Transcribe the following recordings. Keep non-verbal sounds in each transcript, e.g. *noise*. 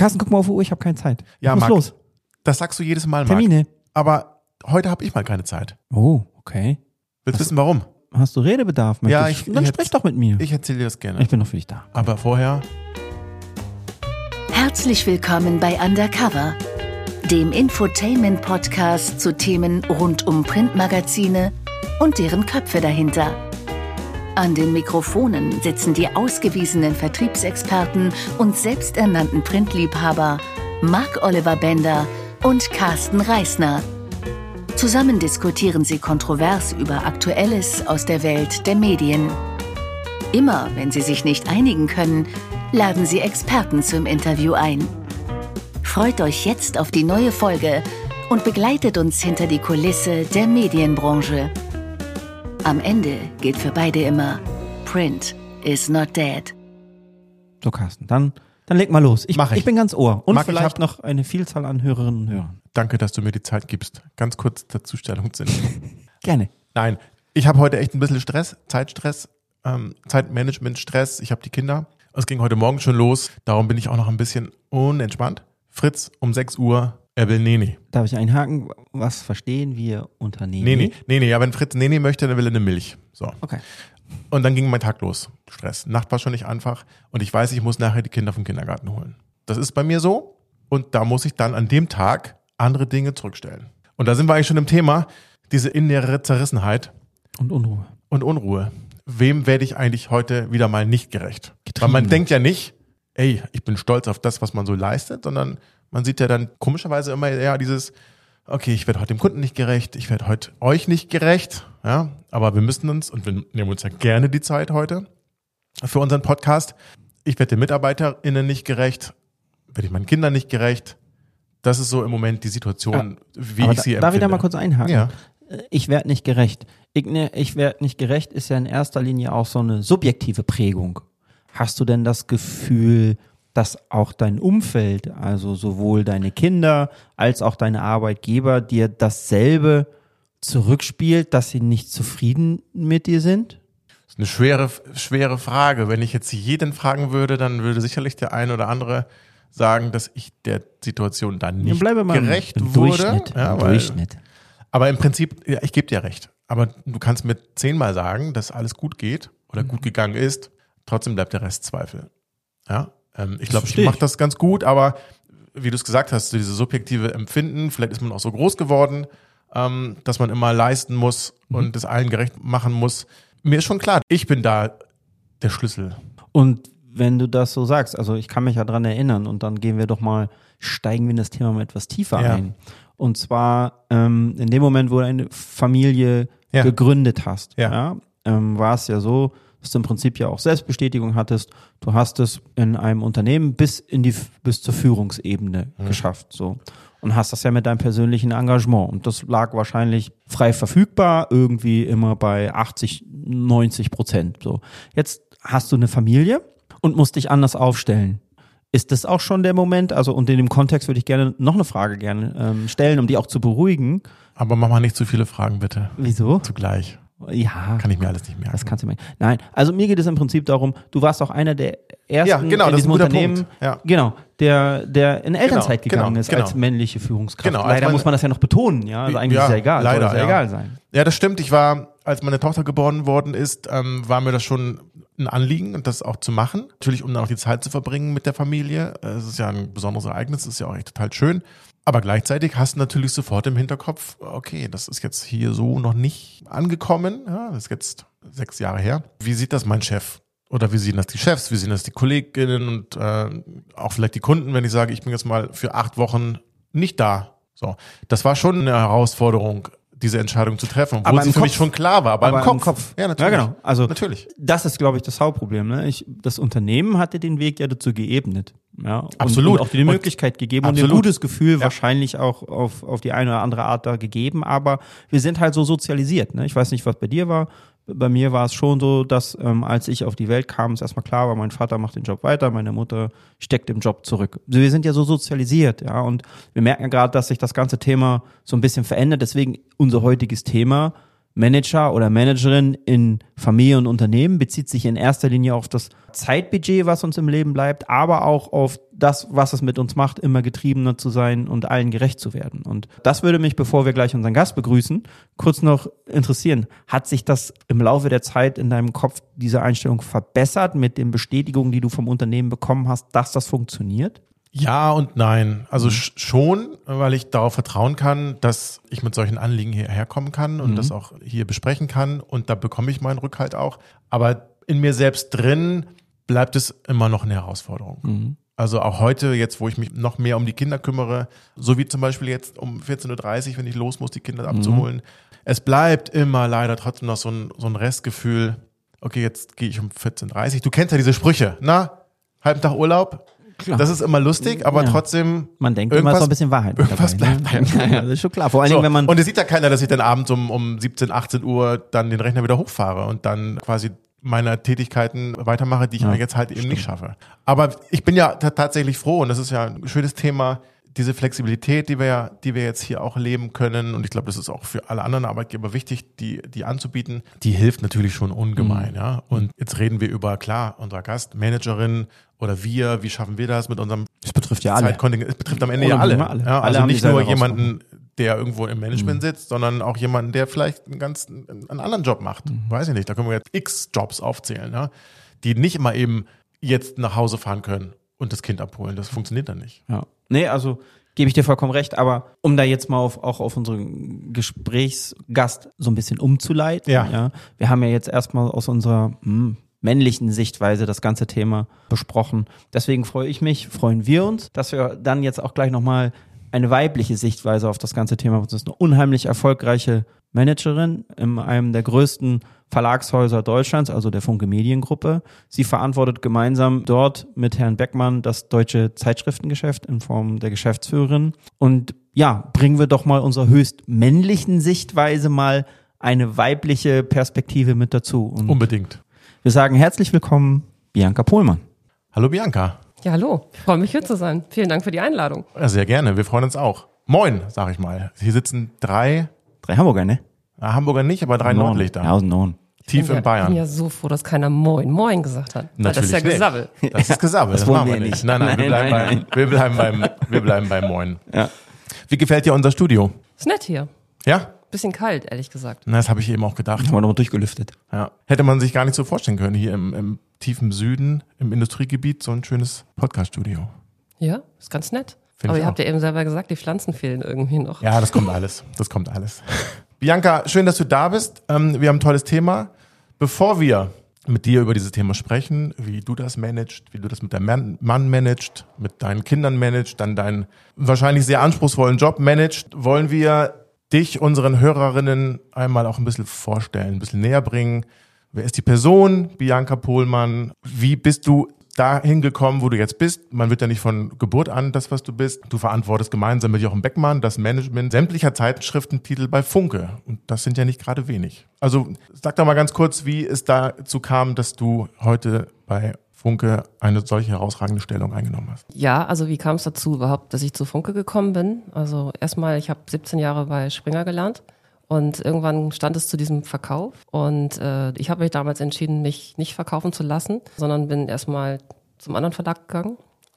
Carsten, guck mal auf die Uhr, ich habe keine Zeit. Ja, ich muss Marc, los. Das sagst du jedes Mal, Marc. Termine. Aber heute habe ich mal keine Zeit. Oh, okay. Willst du wissen, warum? Hast du Redebedarf? Ja, ich- Dann ich sprich doch mit mir. Ich erzähle dir das gerne. Ich bin noch für dich da. Aber vorher, Herzlich willkommen bei Undercover, dem Infotainment-Podcast zu Themen rund um Printmagazine und deren Köpfe dahinter. An den Mikrofonen sitzen die ausgewiesenen Vertriebsexperten und selbsternannten Printliebhaber Marc Oliver Bender und Carsten Reisner. Zusammen diskutieren sie kontrovers über Aktuelles aus der Welt der Medien. Immer wenn sie sich nicht einigen können, laden sie Experten zum Interview ein. Freut euch jetzt auf die neue Folge und begleitet uns hinter die Kulisse der Medienbranche. Am Ende gilt für beide immer, Print is not dead. So, Carsten, dann, dann leg mal los. Ich, Mach ich. ich bin ganz Ohr. Und Marc, ich vielleicht noch eine Vielzahl an Hörerinnen und Hörern. danke, dass du mir die Zeit gibst. Ganz kurz dazu Stellung zu nehmen. *laughs* Gerne. Nein, ich habe heute echt ein bisschen Stress, Zeitstress, ähm, Zeitmanagement-Stress. Ich habe die Kinder. Es ging heute Morgen schon los. Darum bin ich auch noch ein bisschen unentspannt. Fritz um 6 Uhr, er will Neni. Darf ich einhaken? Was verstehen wir unter Neni? Neni, Neni. Ja, wenn Fritz Neni möchte, dann will er eine Milch. So. Okay. Und dann ging mein Tag los. Stress. Nacht war schon nicht einfach. Und ich weiß, ich muss nachher die Kinder vom Kindergarten holen. Das ist bei mir so. Und da muss ich dann an dem Tag andere Dinge zurückstellen. Und da sind wir eigentlich schon im Thema. Diese innere Zerrissenheit Und Unruhe. und Unruhe. Wem werde ich eigentlich heute wieder mal nicht gerecht? Getrieben. Weil man denkt ja nicht, ey, ich bin stolz auf das, was man so leistet, sondern man sieht ja dann komischerweise immer eher dieses, okay, ich werde heute dem Kunden nicht gerecht, ich werde heute euch nicht gerecht, ja, aber wir müssen uns, und wir nehmen uns ja gerne die Zeit heute für unseren Podcast, ich werde den MitarbeiterInnen nicht gerecht, werde ich meinen Kindern nicht gerecht. Das ist so im Moment die Situation, wie Aber ich sie da, darf ich da empfinde. mal kurz einhaken? Ja. Äh, Ich werde nicht gerecht. Ich, ne, ich werde nicht gerecht ist ja in erster Linie auch so eine subjektive Prägung. Hast du denn das Gefühl, dass auch dein Umfeld, also sowohl deine Kinder als auch deine Arbeitgeber dir dasselbe zurückspielt, dass sie nicht zufrieden mit dir sind? Das ist eine schwere, schwere Frage. Wenn ich jetzt jeden fragen würde, dann würde sicherlich der eine oder andere sagen, dass ich der Situation dann nicht bleibe mal gerecht im wurde. Durchschnitt. Ja, Im weil, Durchschnitt. Aber im Prinzip, ja, ich gebe dir recht. Aber du kannst mir zehnmal sagen, dass alles gut geht oder Mhm. gut gegangen ist. Trotzdem bleibt der Rest Zweifel. Ja, ähm, ich glaube, ich mache das ganz gut, aber wie du es gesagt hast, so diese subjektive Empfinden, vielleicht ist man auch so groß geworden, ähm, dass man immer leisten muss Mhm. und es allen gerecht machen muss. Mir ist schon klar, ich bin da der Schlüssel. Und wenn du das so sagst, also ich kann mich ja dran erinnern und dann gehen wir doch mal, steigen wir in das Thema mal etwas tiefer Ja. ein. Und zwar ähm, in dem Moment, wo du eine Familie Ja. gegründet hast, ja. ähm, war es ja so, dass du im Prinzip ja auch Selbstbestätigung hattest. Du hast es in einem Unternehmen bis in die bis zur Führungsebene Mhm. geschafft, so und hast das ja mit deinem persönlichen Engagement und das lag wahrscheinlich frei verfügbar irgendwie immer bei 80, 90 Prozent. So jetzt hast du eine Familie und musst dich anders aufstellen. Ist das auch schon der Moment? Also und in dem Kontext würde ich gerne noch eine Frage gerne ähm, stellen, um die auch zu beruhigen. Aber mach mal nicht zu viele Fragen, bitte. Wieso? Zugleich. Ja, Kann ich mir alles nicht merken. das kannst du mir. Nein, also mir geht es im Prinzip darum, du warst auch einer der ersten Ja, genau, in diesem Unternehmen. Ja. genau, der der in Elternzeit Genau, gegangen genau, ist genau. als männliche Führungskraft. Genau, Leider meine- muss man das ja noch betonen, ja. Also eigentlich Ja, ist ja egal, leider, soll ja, ja. egal sein. Ja, das stimmt. Ich war, als meine Tochter geboren worden ist, ähm, war mir das schon ein Anliegen, das auch zu machen. Natürlich, um dann auch die Zeit zu verbringen mit der Familie. Es ist ja ein besonderes Ereignis, ist ja auch echt total schön. Aber gleichzeitig hast du natürlich sofort im Hinterkopf, okay, das ist jetzt hier so noch nicht angekommen. Ja, das ist jetzt sechs Jahre her. Wie sieht das mein Chef? Oder wie sehen das die Chefs? Wie sehen das die Kolleginnen und äh, auch vielleicht die Kunden, wenn ich sage, ich bin jetzt mal für acht Wochen nicht da? So, das war schon eine Herausforderung, diese Entscheidung zu treffen, obwohl Aber sie für mich Kopf- schon klar war. Aber, aber im, Kopf. im Kopf. Ja, natürlich. Ja, genau. Also natürlich. Das ist, glaube ich, das Hauptproblem. Ne? Ich, das Unternehmen hatte den Weg ja dazu geebnet. Ja? Und, Absolut. Und auch die Und- Möglichkeit gegeben und Absolut. ein gutes Gefühl Ja. wahrscheinlich auch auf, auf die eine oder andere Art da gegeben. Aber wir sind halt so sozialisiert. Ne? Ich weiß nicht, was bei dir war. Bei mir war es schon so, dass ähm, als ich auf die Welt kam, es erstmal klar war, mein Vater macht den Job weiter, meine Mutter steckt im Job zurück. Wir sind ja so sozialisiert, ja, und wir merken ja gerade, dass sich das ganze Thema so ein bisschen verändert. Deswegen unser heutiges Thema Manager oder Managerin in Familie und Unternehmen bezieht sich in erster Linie auf das Zeitbudget, was uns im Leben bleibt, aber auch auf das, was es mit uns macht, immer getriebener zu sein und allen gerecht zu werden. Und das würde mich, bevor wir gleich unseren Gast begrüßen, kurz noch interessieren. Hat sich das im Laufe der Zeit in deinem Kopf diese Einstellung verbessert mit den Bestätigungen, die du vom Unternehmen bekommen hast, dass das funktioniert? Ja und nein. Also mhm. schon, weil ich darauf vertrauen kann, dass ich mit solchen Anliegen hierher kommen kann und mhm. das auch hier besprechen kann. Und da bekomme ich meinen Rückhalt auch. Aber in mir selbst drin bleibt es immer noch eine Herausforderung. Mhm. Also auch heute, jetzt wo ich mich noch mehr um die Kinder kümmere, so wie zum Beispiel jetzt um 14.30 Uhr, wenn ich los muss, die Kinder mhm. abzuholen. Es bleibt immer leider trotzdem noch so ein, so ein Restgefühl, okay, jetzt gehe ich um 14.30 Uhr. Du kennst ja diese Sprüche, na? Halben Tag Urlaub, Klar. Das ist immer lustig, aber ja. trotzdem. Man denkt immer so ein bisschen Wahrheit. Irgendwas dabei, bleibt ne? ja, das ist schon klar. Vor allen so, Dingen, wenn man. Und es sieht ja keiner, dass ich dann abends um, um 17, 18 Uhr dann den Rechner wieder hochfahre und dann quasi meine Tätigkeiten weitermache, die ich ja, jetzt halt eben stimmt. nicht schaffe. Aber ich bin ja tatsächlich froh und das ist ja ein schönes Thema, diese Flexibilität, die wir ja, die wir jetzt hier auch leben können, und ich glaube, das ist auch für alle anderen Arbeitgeber wichtig, die, die anzubieten, die hilft natürlich schon ungemein, mhm. ja. Und jetzt reden wir über, klar, unser Gast, Managerin oder wir, wie schaffen wir das mit unserem Es betrifft ja alle. Es betrifft am Ende ja alle. alle. Ja, also alle nicht nur jemanden, der irgendwo im Management mhm. sitzt, sondern auch jemanden, der vielleicht einen ganz, einen anderen Job macht. Mhm. Weiß ich nicht. Da können wir jetzt x Jobs aufzählen, ja, die nicht immer eben jetzt nach Hause fahren können und das Kind abholen. Das funktioniert dann nicht. Ja. Nee, also gebe ich dir vollkommen recht, aber um da jetzt mal auf, auch auf unseren Gesprächsgast so ein bisschen umzuleiten. Ja. ja wir haben ja jetzt erstmal aus unserer hm, männlichen Sichtweise das ganze Thema besprochen. Deswegen freue ich mich, freuen wir uns, dass wir dann jetzt auch gleich nochmal eine weibliche Sichtweise auf das ganze Thema. Das ist eine unheimlich erfolgreiche Managerin in einem der größten Verlagshäuser Deutschlands, also der Funke Mediengruppe. Sie verantwortet gemeinsam dort mit Herrn Beckmann das deutsche Zeitschriftengeschäft in Form der Geschäftsführerin. Und ja, bringen wir doch mal unserer höchst männlichen Sichtweise mal eine weibliche Perspektive mit dazu. Und Unbedingt. Wir sagen herzlich willkommen, Bianca Pohlmann. Hallo Bianca. Ja, hallo. Ich freue mich hier zu sein. Vielen Dank für die Einladung. Ja, sehr gerne. Wir freuen uns auch. Moin, sag ich mal. Hier sitzen drei. Drei Hamburger, ne? Hamburger nicht, aber drei. Nordlichter. Ja, aus dem Norden. Tief in Bayern. Ich bin ja so froh, dass keiner Moin Moin gesagt hat. Natürlich das ist ja Gesabbel. *laughs* Das ist Gesabbel. Das, das machen wir nicht. nicht. Nein, nein, nein, wir, bleiben nein, nein. Bei, wir, bleiben beim, wir bleiben beim Moin. Ja. Wie gefällt dir unser Studio? Ist nett hier. Ja? Bisschen kalt, ehrlich gesagt. Na, das habe ich eben auch gedacht. Haben wir nochmal durchgelüftet. Ja. Hätte man sich gar nicht so vorstellen können, hier im, im tiefen Süden, im Industriegebiet, so ein schönes Podcast-Studio. Ja, ist ganz nett. Find Aber ihr auch. habt ja eben selber gesagt, die Pflanzen fehlen irgendwie noch. Ja, das kommt alles. Das kommt alles. *laughs* Bianca, schön, dass du da bist. Ähm, wir haben ein tolles Thema. Bevor wir mit dir über dieses Thema sprechen, wie du das managst, wie du das mit deinem Mann managst, mit deinen Kindern managst, dann deinen wahrscheinlich sehr anspruchsvollen Job managst, wollen wir dich unseren Hörerinnen einmal auch ein bisschen vorstellen, ein bisschen näher bringen. Wer ist die Person, Bianca Pohlmann? Wie bist du dahin gekommen, wo du jetzt bist? Man wird ja nicht von Geburt an das, was du bist. Du verantwortest gemeinsam mit Jochen Beckmann das Management sämtlicher Zeitschriftentitel bei Funke. Und das sind ja nicht gerade wenig. Also sag doch mal ganz kurz, wie es dazu kam, dass du heute bei Funke eine solche herausragende Stellung eingenommen hast? Ja, also wie kam es dazu überhaupt, dass ich zu Funke gekommen bin? Also erstmal, ich habe 17 Jahre bei Springer gelernt und irgendwann stand es zu diesem Verkauf und äh, ich habe mich damals entschieden, mich nicht verkaufen zu lassen, sondern bin erstmal zum anderen Verlag gegangen.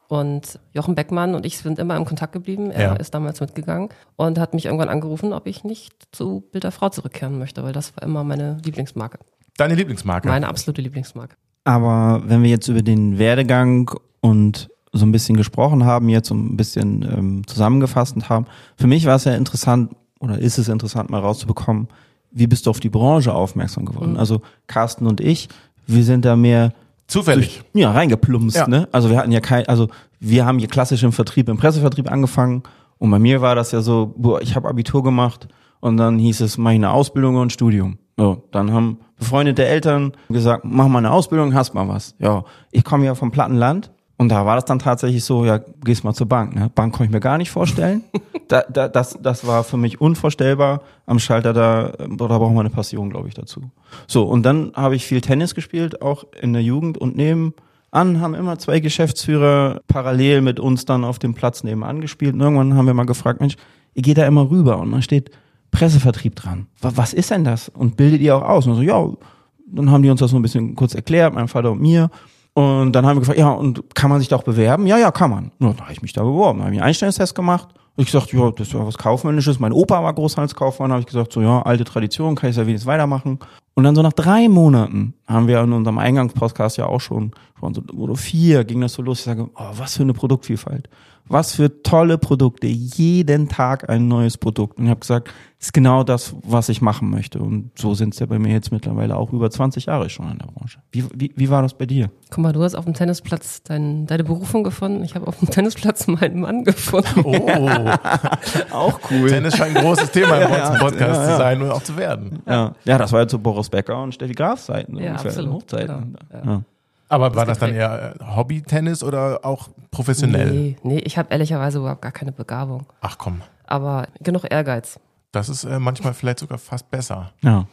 Und Jochen Beckmann und ich sind immer im Kontakt geblieben. Er ja. ist damals mitgegangen und hat mich irgendwann angerufen, ob ich nicht zu Bild der Frau zurückkehren möchte, weil das war immer meine Lieblingsmarke. Deine Lieblingsmarke? Meine absolute Lieblingsmarke. Aber wenn wir jetzt über den Werdegang und so ein bisschen gesprochen haben, jetzt so ein bisschen ähm, zusammengefasst haben, für mich war es ja interessant oder ist es interessant mal rauszubekommen, wie bist du auf die Branche aufmerksam geworden? Mhm. Also Carsten und ich, wir sind da mehr zufällig durch, ja reingeplumpst, ja. ne? Also wir hatten ja kein also wir haben hier klassisch im Vertrieb, im Pressevertrieb angefangen und bei mir war das ja so, boah, ich habe Abitur gemacht und dann hieß es, mach ich eine Ausbildung und ein Studium. So, dann haben befreundete Eltern gesagt, mach mal eine Ausbildung, hast mal was. Ja, ich komme ja vom Plattenland und da war das dann tatsächlich so, ja, gehst mal zur Bank. Ne? Bank konnte ich mir gar nicht vorstellen. *laughs* da, da, das, das war für mich unvorstellbar. Am Schalter da, da braucht man eine Passion, glaube ich, dazu. So, und dann habe ich viel Tennis gespielt, auch in der Jugend und nebenan haben immer zwei Geschäftsführer parallel mit uns dann auf dem Platz nebenan gespielt. Und irgendwann haben wir mal gefragt, Mensch, ihr geht da immer rüber und man steht Pressevertrieb dran. Wa- Was ist denn das? Und bildet ihr auch aus? Und so, ja, dann haben die uns das so ein bisschen kurz erklärt, mein Vater und mir. Und dann haben wir gefragt, ja, und kann man sich da auch bewerben? Ja, ja, kann man. Ja, dann habe ich mich da beworben, habe ich einen Einstellungstest gemacht. Ich gesagt, ja, das ja was Kaufmännisches. Mein Opa war Großhandelskaufmann, habe ich gesagt, so, ja, alte Tradition, kann ich ja wenigstens weitermachen. Und dann so nach drei Monaten haben wir in unserem Eingangspodcast ja auch schon, schon so, oder vier ging das so los. Ich sage, oh, was für eine Produktvielfalt. Was für tolle Produkte. Jeden Tag ein neues Produkt. Und ich habe gesagt, das ist genau das, was ich machen möchte. Und so sind es ja bei mir jetzt mittlerweile auch über 20 Jahre schon in der Branche. Wie, wie, wie war das bei dir? Guck mal, du hast auf dem Tennisplatz dein, deine Berufung gefunden. Ich habe auf dem Tennisplatz *laughs* meinen Mann gefunden. Oh, *laughs* Auch cool. Tennis scheint ein großes Thema im *laughs* Ja, Podcast ja, ja. zu sein und auch zu werden. Ja, ja das war ja zu Boris Becker und Steffi Grafs Zeiten. Ja, ungefähr, absolut, Hochzeiten. genau, Aber war das dann eher äh, Hobby-Tennis oder auch professionell? Nee, nee, ich habe ehrlicherweise überhaupt gar keine Begabung. Ach komm, Aber genug Ehrgeiz. das ist äh, manchmal vielleicht sogar fast besser. ja.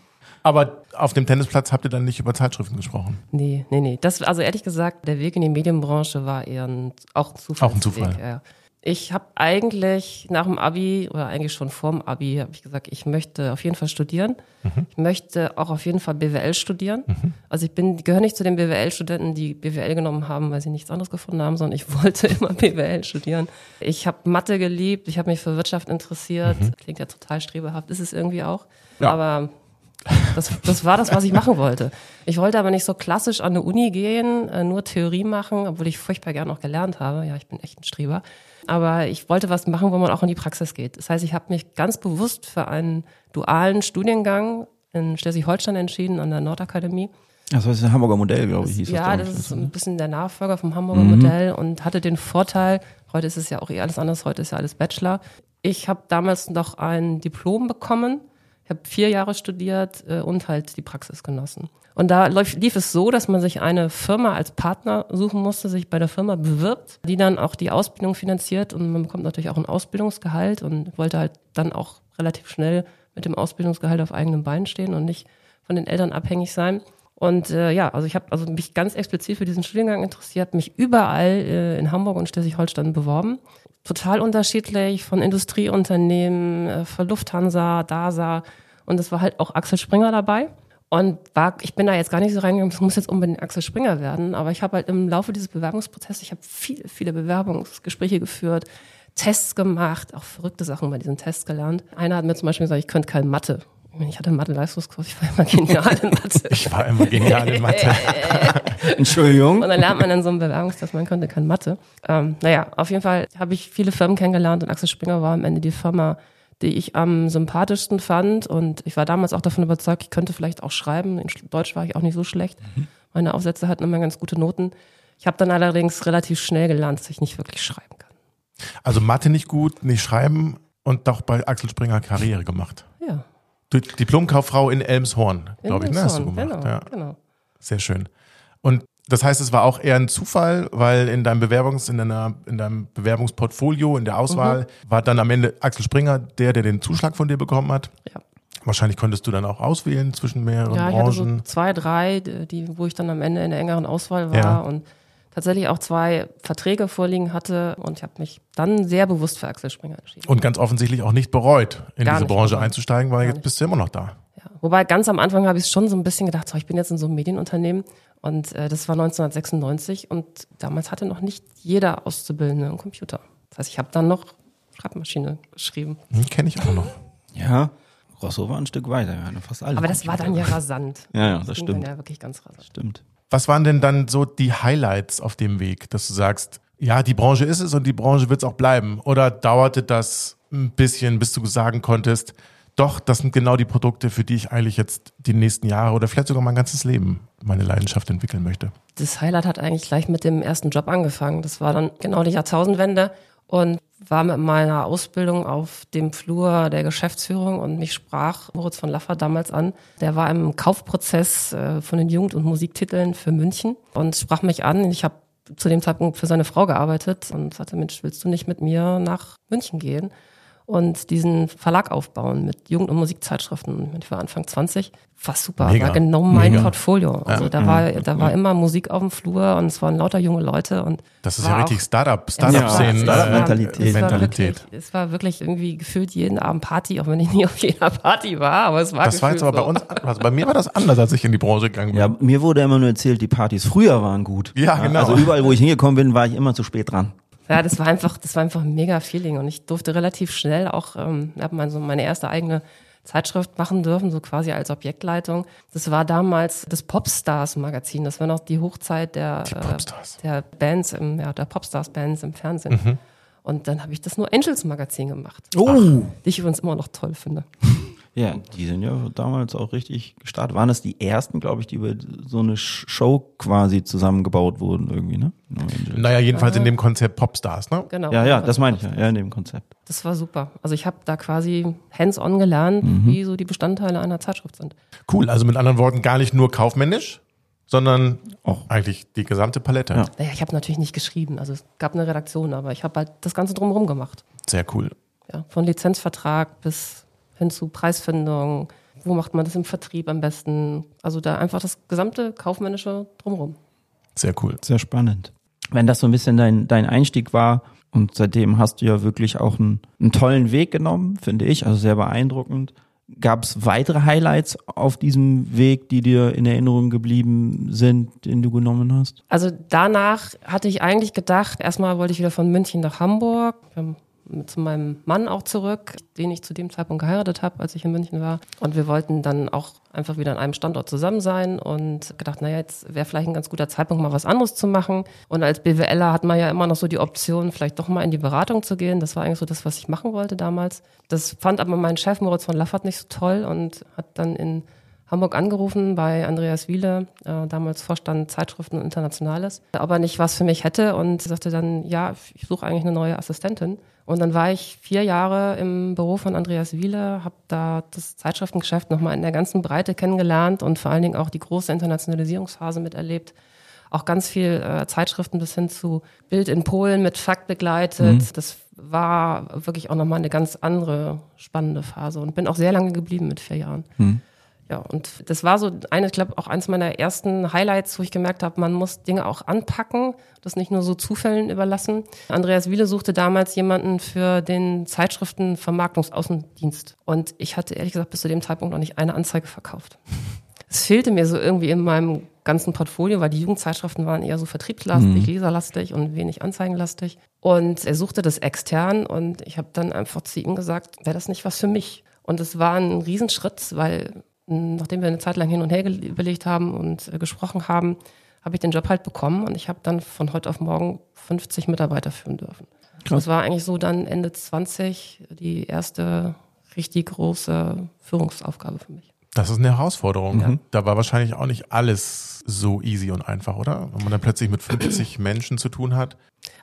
Aber auf dem Tennisplatz habt ihr dann nicht über Zeitschriften gesprochen. Nee, nee, nee. Das, also ehrlich gesagt, der Weg in die Medienbranche war eher ein, auch ein Zufall. Auch ein Zufall. Ja. Ich habe eigentlich nach dem Abi oder eigentlich schon vorm Abi habe ich gesagt, ich möchte auf jeden Fall studieren. Mhm. Ich möchte auch auf jeden Fall BWL studieren. Also ich bin gehöre nicht zu den BWL-Studenten, die BWL genommen haben, weil sie nichts anderes gefunden haben, sondern ich *laughs* wollte immer BWL studieren. Ich habe Mathe geliebt, ich habe mich für Wirtschaft interessiert. Klingt ja total strebehaft, ist es irgendwie auch. Mhm. Ja. Aber das, das war das, was ich machen wollte. Ich wollte aber nicht so klassisch an eine Uni gehen, äh, nur Theorie machen, obwohl ich furchtbar gern auch gelernt habe. Ja, ich bin echt ein Streber. Aber ich wollte was machen, wo man auch in die Praxis geht. Das heißt, ich habe mich ganz bewusst für einen dualen Studiengang in Schleswig-Holstein entschieden, an der Nordakademie. Das war das Hamburger Modell, glaube ich, hieß ja, das. das glaub ich. ist ein bisschen der Nachfolger vom Hamburger Modell und hatte den Vorteil, heute ist es ja auch eh alles anders, heute ist ja alles Bachelor. Ich habe damals noch ein Diplom bekommen. Habe vier Jahre studiert äh, und halt die Praxis genossen. Und da lief, lief es so, dass man sich eine Firma als Partner suchen musste, sich bei der Firma bewirbt, die dann auch die Ausbildung finanziert und man bekommt natürlich auch ein Ausbildungsgehalt und wollte halt dann auch relativ schnell mit dem Ausbildungsgehalt auf eigenen Beinen stehen und nicht von den Eltern abhängig sein. Und äh, ja, also ich habe also mich ganz explizit für diesen Studiengang interessiert, mich überall äh, in Hamburg und Schleswig-Holstein beworben. Total unterschiedlich, von Industrieunternehmen, äh, von Lufthansa, DASA und es war halt auch Axel Springer dabei. Und war, ich bin da jetzt gar nicht so reingegangen, es muss jetzt unbedingt Axel Springer werden, aber ich habe halt im Laufe dieses Bewerbungsprozesses, ich habe viele, viele Bewerbungsgespräche geführt, Tests gemacht, auch verrückte Sachen bei diesen Tests gelernt. Einer hat mir zum Beispiel gesagt, ich könnte kein Mathe. Ich meine, Ich hatte einen Mathe-Leistungskurs, ich war immer genial in Mathe. Ich war immer genial in Mathe. *laughs* Entschuldigung. Und dann lernt man dann so einen Bewerbungstest, man könnte kein Mathe. Ähm, naja, auf jeden Fall habe ich viele Firmen kennengelernt und Axel Springer war am Ende die Firma, die ich am sympathischsten fand. Und ich war damals auch davon überzeugt, ich könnte vielleicht auch schreiben. In Sch- Deutsch war ich auch nicht so schlecht. Meine Aufsätze hatten immer ganz gute Noten. Ich habe dann allerdings relativ schnell gelernt, dass ich nicht wirklich schreiben kann. Also Mathe nicht gut, nicht schreiben und doch bei Axel Springer Karriere gemacht. Diplomkauffrau in Elmshorn, glaube ich, ne? Hast du gemacht. Genau, Ja, genau. sehr schön. Und das heißt, es war auch eher ein Zufall, weil in deinem Bewerbungs, in deiner, in deinem Bewerbungsportfolio, in der Auswahl, war dann am Ende Axel Springer der, der den Zuschlag von dir bekommen hat. Ja. Wahrscheinlich konntest du dann auch auswählen zwischen mehreren Ja, ich hatte so Branchen. zwei, drei, die, wo ich dann am Ende in der engeren Auswahl war Ja. und tatsächlich auch zwei Verträge vorliegen hatte und ich habe mich dann sehr bewusst für Axel Springer entschieden. Und ganz offensichtlich auch nicht bereut, in Gar diese Branche bereut. einzusteigen, weil Gar jetzt nicht. bist du immer noch da. Ja. Wobei ganz am Anfang habe ich schon so ein bisschen gedacht, so, ich bin jetzt in so einem Medienunternehmen und äh, das war 1996 und damals hatte noch nicht jeder Auszubildende einen Computer. Das heißt, ich habe dann noch Schreibmaschine geschrieben. Hm, Kenne ich auch noch. Ja, Rosso war ein Stück weiter, ja, fast alle. Aber das war dann ja rasant. Ja, ja, das ging stimmt. Dann ja wirklich ganz rasant. Stimmt. Was waren denn dann so die Highlights auf dem Weg, dass du sagst, ja, die Branche ist es und die Branche wird es auch bleiben? Oder dauerte das ein bisschen, bis du sagen konntest, doch, das sind genau die Produkte, für die ich eigentlich jetzt die nächsten Jahre oder vielleicht sogar mein ganzes Leben meine Leidenschaft entwickeln möchte? Das Highlight hat eigentlich gleich mit dem ersten Job angefangen. Das war dann genau die Jahrtausendwende und war mit meiner Ausbildung auf dem Flur der Geschäftsführung und mich sprach Moritz von Laffer damals an. Der war im Kaufprozess äh, von den Jugend- und Musiktiteln für München und sprach mich an. Ich habe zu dem Zeitpunkt für seine Frau gearbeitet und sagte, Mensch, willst du nicht mit mir nach München gehen? Und diesen Verlag aufbauen mit Jugend- und Musikzeitschriften. Ich war Anfang 20 war super, Mega. war genau mein Mega. Portfolio. Also da war, da war immer Musik auf dem Flur und es waren lauter junge Leute und Das ist ja richtig Startup, Startup-Szenen. Ja, äh, Startup-Mentalität. Es war, Mentalität. wirklich, es war wirklich irgendwie gefühlt jeden Abend Party, auch wenn ich nie auf jeder Party war, aber es war Das war jetzt aber bei so. uns, also bei mir war das anders, als ich in die Branche gegangen bin. Ja, mir wurde immer nur erzählt, die Partys früher waren gut. Ja, genau. Also überall, wo ich hingekommen bin, war ich immer zu spät dran. Ja, das war einfach, das war einfach ein mega Feeling und ich durfte relativ schnell auch, ähm, habe mein, so meine erste eigene Zeitschrift machen dürfen, so quasi als Objektleitung. Das war damals das Popstars Magazin. Das war noch die Hochzeit der, Die äh, der Bands im, ja, der Popstars Bands im Fernsehen. Mhm. Und dann habe ich das nur Angels Magazin gemacht, Oh! die ich übrigens immer noch toll finde. *laughs* Ja, die sind ja damals auch richtig gestartet. Waren das die ersten, glaube ich, die über so eine Sh- Show quasi zusammengebaut wurden irgendwie, ne? Naja, jedenfalls in dem Konzept Popstars, ne? Genau. Ja, ja, das meine ich ja, ja, in dem Konzept. Das war super. Also ich habe da quasi hands-on gelernt, Mhm. wie so die Bestandteile einer Zeitschrift sind. Cool, also mit anderen Worten gar nicht nur kaufmännisch, sondern Auch. eigentlich die gesamte Palette. Ja. Naja, ich habe natürlich nicht geschrieben, also es gab eine Redaktion, aber ich habe halt das Ganze drumherum gemacht. Sehr cool. Ja, von Lizenzvertrag bis hin zu Preisfindung. Wo macht man das im Vertrieb am besten? Also da einfach das gesamte kaufmännische drumherum. Sehr cool. Sehr spannend. Wenn das so ein bisschen dein, dein Einstieg war und seitdem hast du ja wirklich auch einen, einen tollen Weg genommen, finde ich, also sehr beeindruckend. Gab es weitere Highlights auf diesem Weg, die dir in Erinnerung geblieben sind, den du genommen hast? Also danach hatte ich eigentlich gedacht, erstmal wollte ich wieder von München nach Hamburg. Ähm, zu meinem Mann auch zurück, den ich zu dem Zeitpunkt geheiratet habe, als ich in München war. Und wir wollten dann auch einfach wieder an einem Standort zusammen sein und gedacht, naja, jetzt wäre vielleicht ein ganz guter Zeitpunkt, mal was anderes zu machen. Und als BWLer hat man ja immer noch so die Option, vielleicht doch mal in die Beratung zu gehen. Das war eigentlich so das, was ich machen wollte damals. Das fand aber mein Chef Moritz von Laffert nicht so toll und hat dann in Hamburg angerufen bei Andreas Wiele, äh, damals Vorstand Zeitschriften und Internationales, aber nicht was für mich hätte und sagte dann, ja, ich suche eigentlich eine neue Assistentin. Und dann war ich vier Jahre im Büro von Andreas Wiele, habe da das Zeitschriftengeschäft nochmal in der ganzen Breite kennengelernt und vor allen Dingen auch die große Internationalisierungsphase miterlebt. Auch ganz viel äh, Zeitschriften bis hin zu Bild in Polen mit Fakt begleitet. Das war wirklich auch nochmal eine ganz andere spannende Phase und bin auch sehr lange geblieben mit vier Jahren. Ja, und das war so eine, ich glaube, auch eins meiner ersten Highlights, wo ich gemerkt habe, man muss Dinge auch anpacken, das nicht nur so Zufällen überlassen. Andreas Wiele suchte damals jemanden für den Zeitschriftenvermarktungsaußendienst. Und ich hatte ehrlich gesagt bis zu dem Zeitpunkt noch nicht eine Anzeige verkauft. Es fehlte mir so irgendwie in meinem ganzen Portfolio, weil die Jugendzeitschriften waren eher so vertriebslastig, leserlastig und wenig anzeigenlastig. Und er suchte das extern und ich habe dann einfach zu ihm gesagt, wäre das nicht was für mich? Und es war ein Riesenschritt, weil nachdem wir eine Zeit lang hin und her überlegt haben und äh, gesprochen haben, habe ich den Job halt bekommen und ich habe dann von heute auf morgen 50 Mitarbeiter führen dürfen. Das war eigentlich so dann Ende 20 die erste richtig große Führungsaufgabe für mich. Das ist eine Herausforderung. Da war wahrscheinlich auch nicht alles so easy und einfach, oder? Wenn man dann plötzlich mit 50 *clears throat* Menschen zu tun hat.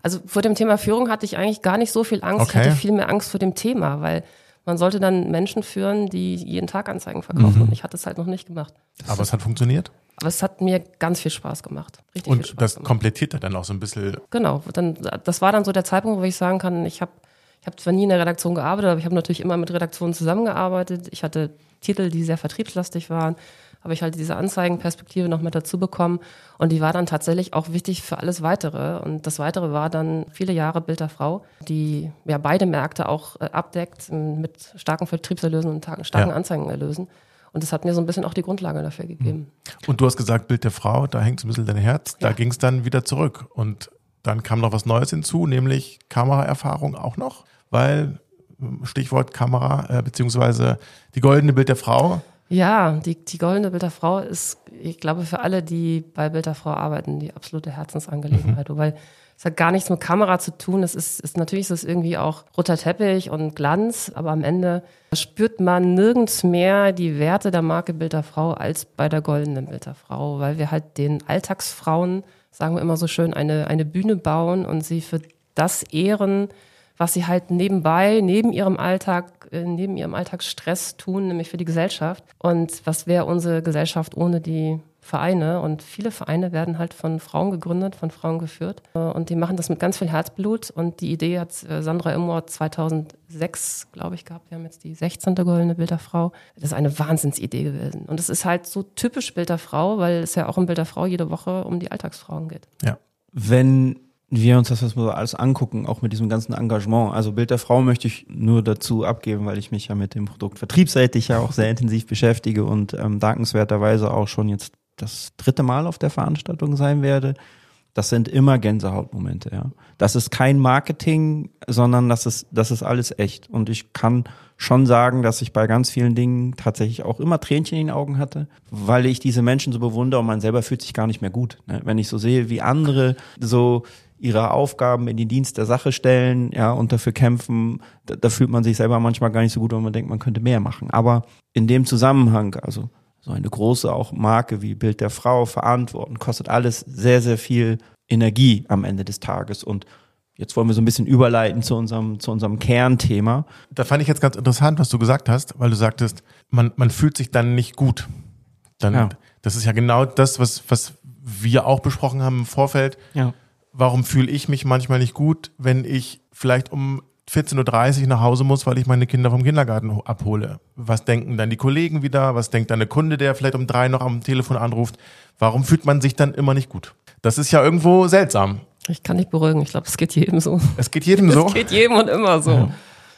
Also vor dem Thema Führung hatte ich eigentlich gar nicht so viel Angst. Okay. Ich hatte viel mehr Angst vor dem Thema, weil man sollte dann Menschen führen, die jeden Tag Anzeigen verkaufen. Und ich hatte es halt noch nicht gemacht. Aber es hat funktioniert. Aber es hat mir ganz viel Spaß gemacht. Richtig viel Und Spaß das gemacht. komplettiert dann auch so ein bisschen. Genau, dann, das war dann so der Zeitpunkt, wo ich sagen kann, ich habe ich hab zwar nie in der Redaktion gearbeitet, aber ich habe natürlich immer mit Redaktionen zusammengearbeitet. Ich hatte Titel, die sehr vertriebslastig waren, habe ich halt diese Anzeigenperspektive noch mit dazu bekommen und die war dann tatsächlich auch wichtig für alles Weitere. Und das Weitere war dann viele Jahre Bild der Frau, die ja beide Märkte auch äh, abdeckt m, mit starken Vertriebserlösen und ta- starken Ja. Anzeigenerlösen. Und das hat mir so ein bisschen auch die Grundlage dafür gegeben. Und du hast gesagt, Bild der Frau, da hängt so ein bisschen dein Herz. Da Ja. ging es dann wieder zurück. Und dann kam noch was Neues hinzu, nämlich Kameraerfahrung auch noch, weil ähm, Stichwort Kamera, äh, beziehungsweise die goldene Bild der Frau. Ja, die, die goldene Bild der Frau ist, ich glaube, für alle, die bei Bild der Frau arbeiten, die absolute Herzensangelegenheit. Weil es hat gar nichts mit Kamera zu tun. Es ist, ist natürlich ist es irgendwie auch roter Teppich und Glanz, aber am Ende spürt man nirgends mehr die Werte der Marke Bild der Frau als bei der goldenen Bild der Frau, weil wir halt den Alltagsfrauen, sagen wir immer so schön, eine, eine Bühne bauen und sie für das ehren, was sie halt nebenbei, neben ihrem Alltag, äh, neben ihrem Alltagsstress tun, nämlich für die Gesellschaft. Und was wäre unsere Gesellschaft ohne die Vereine und viele Vereine werden halt von Frauen gegründet, von Frauen geführt äh, und die machen das mit ganz viel Herzblut und die Idee hat äh, Sandra Immort 2006, glaube ich, gehabt. Wir haben jetzt die 16. Goldene Bilderfrau. Das ist eine Wahnsinnsidee gewesen und es ist halt so typisch Bilderfrau, weil es ja auch in Bilderfrau jede Woche um die Alltagsfrauen geht. Ja. Wenn wir uns das so alles angucken, auch mit diesem ganzen Engagement. Also Bild der Frau möchte ich nur dazu abgeben, weil ich mich ja mit dem Produkt vertriebsseitig ja auch sehr intensiv beschäftige und ähm, dankenswerterweise auch schon jetzt das dritte Mal auf der Veranstaltung sein werde. Das sind immer Gänsehautmomente, ja. Das ist kein Marketing, sondern das ist, das ist alles echt. Und ich kann schon sagen, dass ich bei ganz vielen Dingen tatsächlich auch immer Tränchen in den Augen hatte, weil ich diese Menschen so bewundere und man selber fühlt sich gar nicht mehr gut. Ne? Wenn ich so sehe, wie andere so ihre Aufgaben in den Dienst der Sache stellen, ja, und dafür kämpfen, da, da fühlt man sich selber manchmal gar nicht so gut, wenn man denkt, man könnte mehr machen. Aber in dem Zusammenhang, also so eine große auch Marke wie Bild der Frau verantworten, kostet alles sehr, sehr viel Energie am Ende des Tages. Und jetzt wollen wir so ein bisschen überleiten zu unserem, zu unserem Kernthema. Da fand ich jetzt ganz interessant, was du gesagt hast, weil du sagtest, man, man fühlt sich dann nicht gut. Dann, Ja. Das ist ja genau das, was, was wir auch besprochen haben im Vorfeld. Ja. Warum fühle ich mich manchmal nicht gut, wenn ich vielleicht um 14.30 Uhr nach Hause muss, weil ich meine Kinder vom Kindergarten ho- abhole? Was denken dann die Kollegen wieder? Was denkt dann der Kunde, der vielleicht um drei noch am Telefon anruft? Warum fühlt man sich dann immer nicht gut? Das ist ja irgendwo seltsam. Ich kann nicht beruhigen, ich glaube, es geht jedem so. Es geht jedem *laughs* so. Es geht jedem und immer so.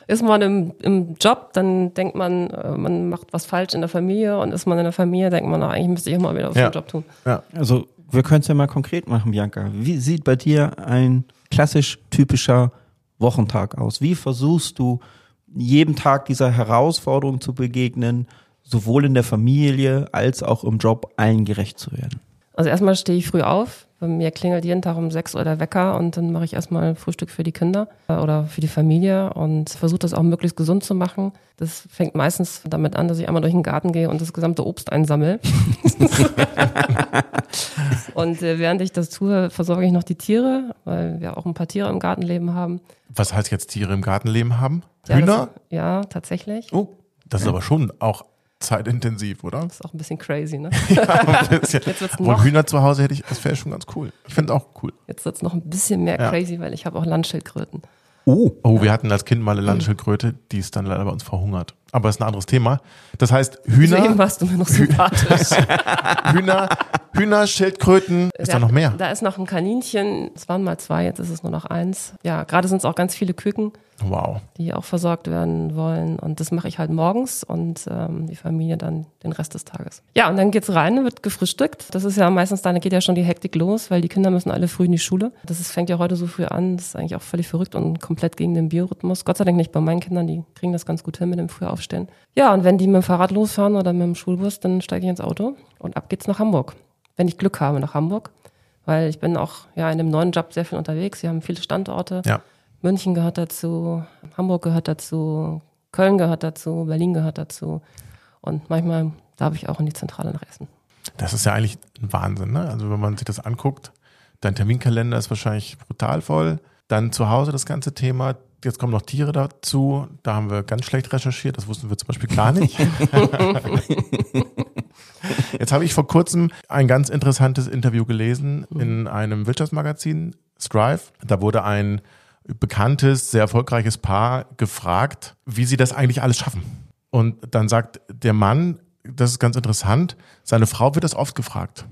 Ist man im, im Job, dann denkt man, äh, man macht was falsch in der Familie und ist man in der Familie, denkt man, na, eigentlich müsste ich auch mal wieder was Ja. für den Job tun. Ja. Also wir können es ja mal konkret machen, Bianca. Wie sieht bei dir ein klassisch typischer Wochentag aus? Wie versuchst du jeden Tag dieser Herausforderung zu begegnen, sowohl in der Familie als auch im Job allen gerecht zu werden? Also erstmal stehe ich früh auf. Bei mir klingelt jeden Tag um sechs Uhr der Wecker und dann mache ich erstmal Frühstück für die Kinder äh, oder für die Familie und versuche das auch möglichst gesund zu machen. Das fängt meistens damit an, dass ich einmal durch den Garten gehe und das gesamte Obst einsammle. *laughs* und äh, während ich das tue, versorge ich noch die Tiere, weil wir auch ein paar Tiere im Gartenleben haben. Was heißt jetzt Tiere im Gartenleben haben? Ja, Hühner? Das, ja, tatsächlich. Oh, das ist aber schon auch zeitintensiv, oder? Das ist auch ein bisschen crazy, ne? *laughs* Ja, ein bisschen. Jetzt wird's noch- Hühner zu Hause hätte ich, das wäre schon ganz cool. Ich finde auch cool. Jetzt wird's noch ein bisschen mehr Ja. crazy, weil ich habe auch Landschildkröten. Oh. Oh, wir hatten als Kind mal eine Landschildkröte, die ist dann leider bei uns verhungert. Aber das ist ein anderes Thema. Das heißt, Deswegen Hühner, warst du mir noch sympathisch. *laughs* Hühner, Hühner, Schildkröten, ist da Ja, noch mehr? Da ist noch ein Kaninchen. Es waren mal zwei, jetzt ist es nur noch eins. Ja, gerade sind es auch ganz viele Küken, Wow. die auch versorgt werden wollen. Und das mache ich halt morgens und ähm, die Familie dann den Rest des Tages. Ja, und dann geht's rein, wird gefrühstückt. Das ist ja meistens, dann geht ja schon die Hektik los, weil die Kinder müssen alle früh in die Schule. Das ist, fängt ja heute so früh an. Das ist eigentlich auch völlig verrückt und komplett gegen den Biorhythmus. Gott sei Dank nicht bei meinen Kindern, die kriegen das ganz gut hin mit dem Frühaufstehen. Ja, und wenn die mit dem Fahrrad losfahren oder mit dem Schulbus, dann steige ich ins Auto und ab geht's nach Hamburg. Wenn ich Glück habe, nach Hamburg. Weil ich bin auch ja in dem neuen Job sehr viel unterwegs. Wir haben viele Standorte. Ja. München gehört dazu, Hamburg gehört dazu, Köln gehört dazu, Berlin gehört dazu. Und manchmal darf ich auch in die Zentrale nach Essen. Das ist ja eigentlich ein Wahnsinn, ne? Also wenn man sich das anguckt, dein Terminkalender ist wahrscheinlich brutal voll. Dann zu Hause das ganze Thema. Jetzt kommen noch Tiere dazu. Da haben wir ganz schlecht recherchiert. Das wussten wir zum Beispiel gar nicht. *laughs* Jetzt habe ich vor kurzem ein ganz interessantes Interview gelesen in einem Wirtschaftsmagazin, Strive. Da wurde ein bekanntes, sehr erfolgreiches Paar gefragt, wie sie das eigentlich alles schaffen. Und dann sagt der Mann, das ist ganz interessant, seine Frau wird das oft gefragt.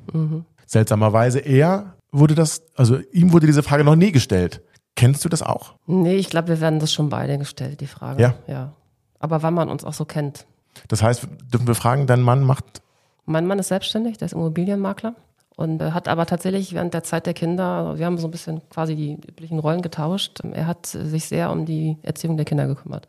Seltsamerweise er wurde das, also ihm wurde diese Frage noch nie gestellt. Kennst du das auch? Nee, ich glaube, wir werden das schon beide gestellt, die Frage. Ja. ja. Aber wann man uns auch so kennt. Das heißt, dürfen wir fragen, dein Mann macht, Mein Mann ist selbstständig, der ist Immobilienmakler und äh, hat aber tatsächlich während der Zeit der Kinder, wir haben so ein bisschen quasi die üblichen Rollen getauscht. Er hat sich sehr um die Erziehung der Kinder gekümmert.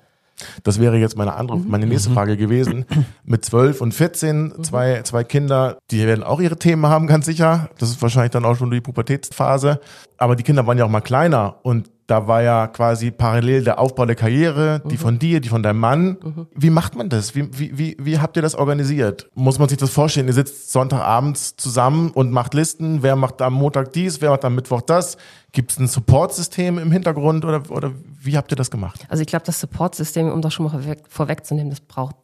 Das wäre jetzt meine andere, meine nächste Frage gewesen. *clears throat* Mit 12 und 14, zwei, zwei Kinder, die werden auch ihre Themen haben, ganz sicher. Das ist wahrscheinlich dann auch schon die Pubertätsphase. Aber die Kinder waren ja auch mal kleiner und da war ja quasi parallel der Aufbau der Karriere, die von dir, die von deinem Mann. Wie macht man das? Wie, wie, wie, wie habt ihr das organisiert? Muss man sich das vorstellen? Ihr sitzt Sonntagabends zusammen und macht Listen. Wer macht am Montag dies? Wer macht am Mittwoch das? Gibt es ein Supportsystem im Hintergrund oder, oder wie habt ihr das gemacht? Also ich glaube, das Supportsystem, um das schon mal vorweg, vorwegzunehmen, das braucht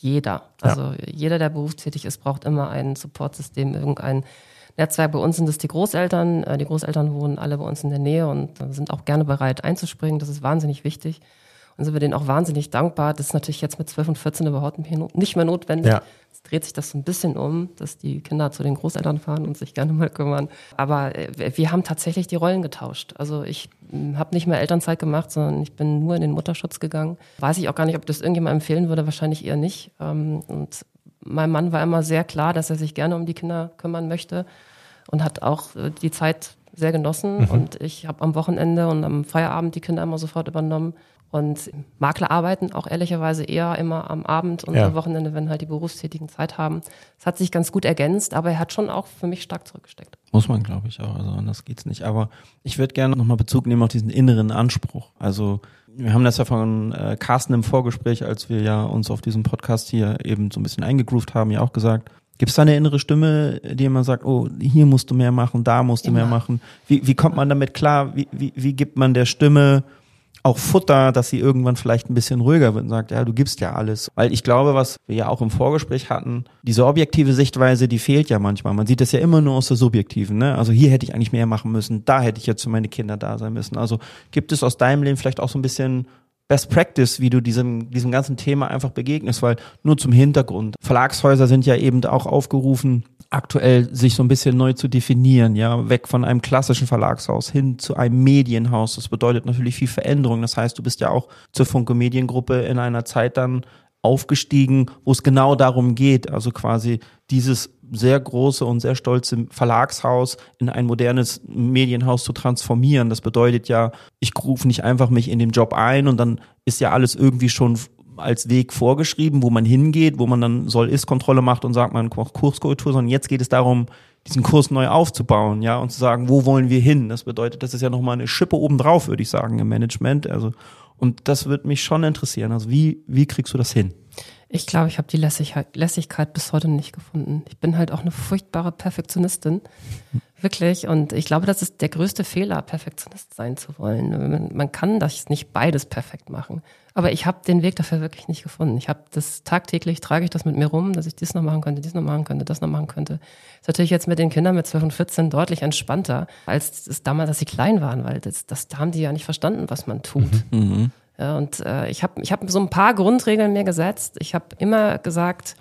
jeder. Also jeder, der berufstätig ist, braucht immer ein Supportsystem, irgendein Netzwerk. Bei uns sind es die Großeltern. Äh, Die Großeltern wohnen alle bei uns in der Nähe und äh, sind auch gerne bereit einzuspringen. Das ist wahnsinnig wichtig. Und sind wir denen auch wahnsinnig dankbar. Das ist natürlich jetzt mit 12 und 14 überhaupt nicht mehr- notwendig. Ja. Jetzt dreht sich das so ein bisschen um, dass die Kinder zu den Großeltern fahren und sich gerne mal kümmern. Aber äh, wir haben tatsächlich die Rollen getauscht. Also ich habe nicht mehr Elternzeit gemacht, sondern ich bin nur in den Mutterschutz gegangen. Weiß ich auch gar nicht, ob das irgendjemand empfehlen würde, wahrscheinlich eher nicht. Ähm, Und mein Mann war immer sehr klar, dass er sich gerne um die Kinder kümmern möchte und hat auch äh, die Zeit sehr genossen. Und ich habe am Wochenende und am Feierabend die Kinder immer sofort übernommen. Und Makler arbeiten auch ehrlicherweise eher immer am Abend und Ja. am Wochenende, wenn halt die Berufstätigen Zeit haben. Es hat sich ganz gut ergänzt, aber er hat schon auch für mich stark zurückgesteckt. Muss man, glaube ich, auch. Also anders geht's nicht. Aber ich würde gerne nochmal Bezug nehmen auf diesen inneren Anspruch. Also wir haben das ja von äh, Carsten im Vorgespräch, als wir ja uns auf diesem Podcast hier eben so ein bisschen eingegroovt haben, ja auch gesagt. Gibt es da eine innere Stimme, die immer sagt, oh, hier musst du mehr machen, da musst du mehr Immer. machen? Wie, wie kommt man damit klar? Wie, wie, wie gibt man der Stimme auch Futter, dass sie irgendwann vielleicht ein bisschen ruhiger wird und sagt, ja, du gibst ja alles. Weil ich glaube, was wir ja auch im Vorgespräch hatten, diese objektive Sichtweise, die fehlt ja manchmal. Man sieht das ja immer nur aus der subjektiven. Ne? Also hier hätte ich eigentlich mehr machen müssen, da hätte ich jetzt für meine Kinder da sein müssen. Also gibt es aus deinem Leben vielleicht auch so ein bisschen Best Practice, wie du diesem, diesem ganzen Thema einfach begegnest, weil nur zum Hintergrund. Verlagshäuser sind ja eben auch aufgerufen, aktuell sich so ein bisschen neu zu definieren, ja, weg von einem klassischen Verlagshaus hin zu einem Medienhaus. Das bedeutet natürlich viel Veränderung. Das heißt, du bist ja auch zur Funke Mediengruppe in einer Zeit dann aufgestiegen, wo es genau darum geht, also quasi dieses sehr große und sehr stolze Verlagshaus in ein modernes Medienhaus zu transformieren. Das bedeutet ja, ich rufe nicht einfach mich in den Job ein und dann ist ja alles irgendwie schon als Weg vorgeschrieben, wo man hingeht, wo man dann Soll-Ist-Kontrolle macht und sagt, man macht Kurskultur, sondern jetzt geht es darum, diesen Kurs neu aufzubauen, ja, und zu sagen, wo wollen wir hin? Das bedeutet, das ist ja nochmal eine Schippe obendrauf, würde ich sagen, im Management. Also, und das würde mich schon interessieren. Also, wie, wie kriegst du das hin? Ich glaube, ich habe die Lässigkeit, Lässigkeit bis heute nicht gefunden. Ich bin halt auch eine furchtbare Perfektionistin. Wirklich. Und ich glaube, das ist der größte Fehler, Perfektionist sein zu wollen. Man, man kann das nicht beides perfekt machen. Aber ich habe den Weg dafür wirklich nicht gefunden. Ich habe das tagtäglich, trage ich das mit mir rum, dass ich dies noch machen könnte, dies noch machen könnte, das noch machen könnte. Ist natürlich jetzt mit den Kindern mit 12 und 14 deutlich entspannter, als es damals, als sie klein waren, weil das, das da haben die ja nicht verstanden, was man tut. Ja, und äh, ich habe ich hab so ein paar Grundregeln mir gesetzt. Ich habe immer gesagt,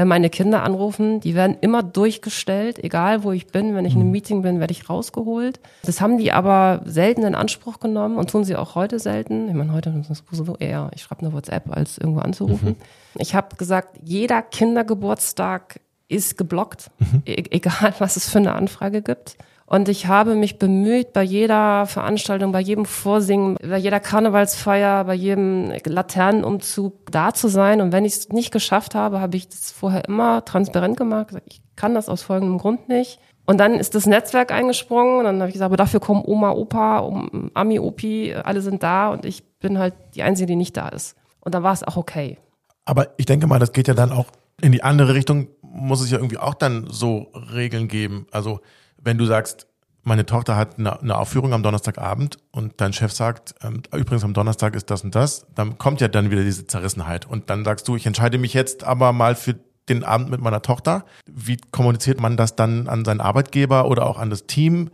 wenn meine Kinder anrufen, die werden immer durchgestellt, egal wo ich bin. Wenn ich in einem Meeting bin, werde ich rausgeholt. Das haben die aber selten in Anspruch genommen und tun sie auch heute selten. Ich meine, heute ist es sowieso eher, ich schreibe eine WhatsApp, als irgendwo anzurufen. Ich habe gesagt, jeder Kindergeburtstag ist geblockt, e egal was es für eine Anfrage gibt. Und ich habe mich bemüht, bei jeder Veranstaltung, bei jedem Vorsingen, bei jeder Karnevalsfeier, bei jedem Laternenumzug da zu sein. Und wenn ich es nicht geschafft habe, habe ich das vorher immer transparent gemacht. Ich kann das aus folgendem Grund nicht. Und dann ist das Netzwerk eingesprungen und dann habe ich gesagt, aber dafür kommen Oma, Opa, Ami, Opi, alle sind da und ich bin halt die Einzige, die nicht da ist. Und dann war es auch okay. Aber ich denke mal, das geht ja dann auch in die andere Richtung, muss es ja irgendwie auch dann so Regeln geben. Also wenn du sagst, meine Tochter hat eine, eine Aufführung am Donnerstagabend und dein Chef sagt, ähm, übrigens am Donnerstag ist das und das, dann kommt ja dann wieder diese Zerrissenheit. Und dann sagst du, ich entscheide mich jetzt aber mal für den Abend mit meiner Tochter. Wie kommuniziert man das dann an seinen Arbeitgeber oder auch an das Team?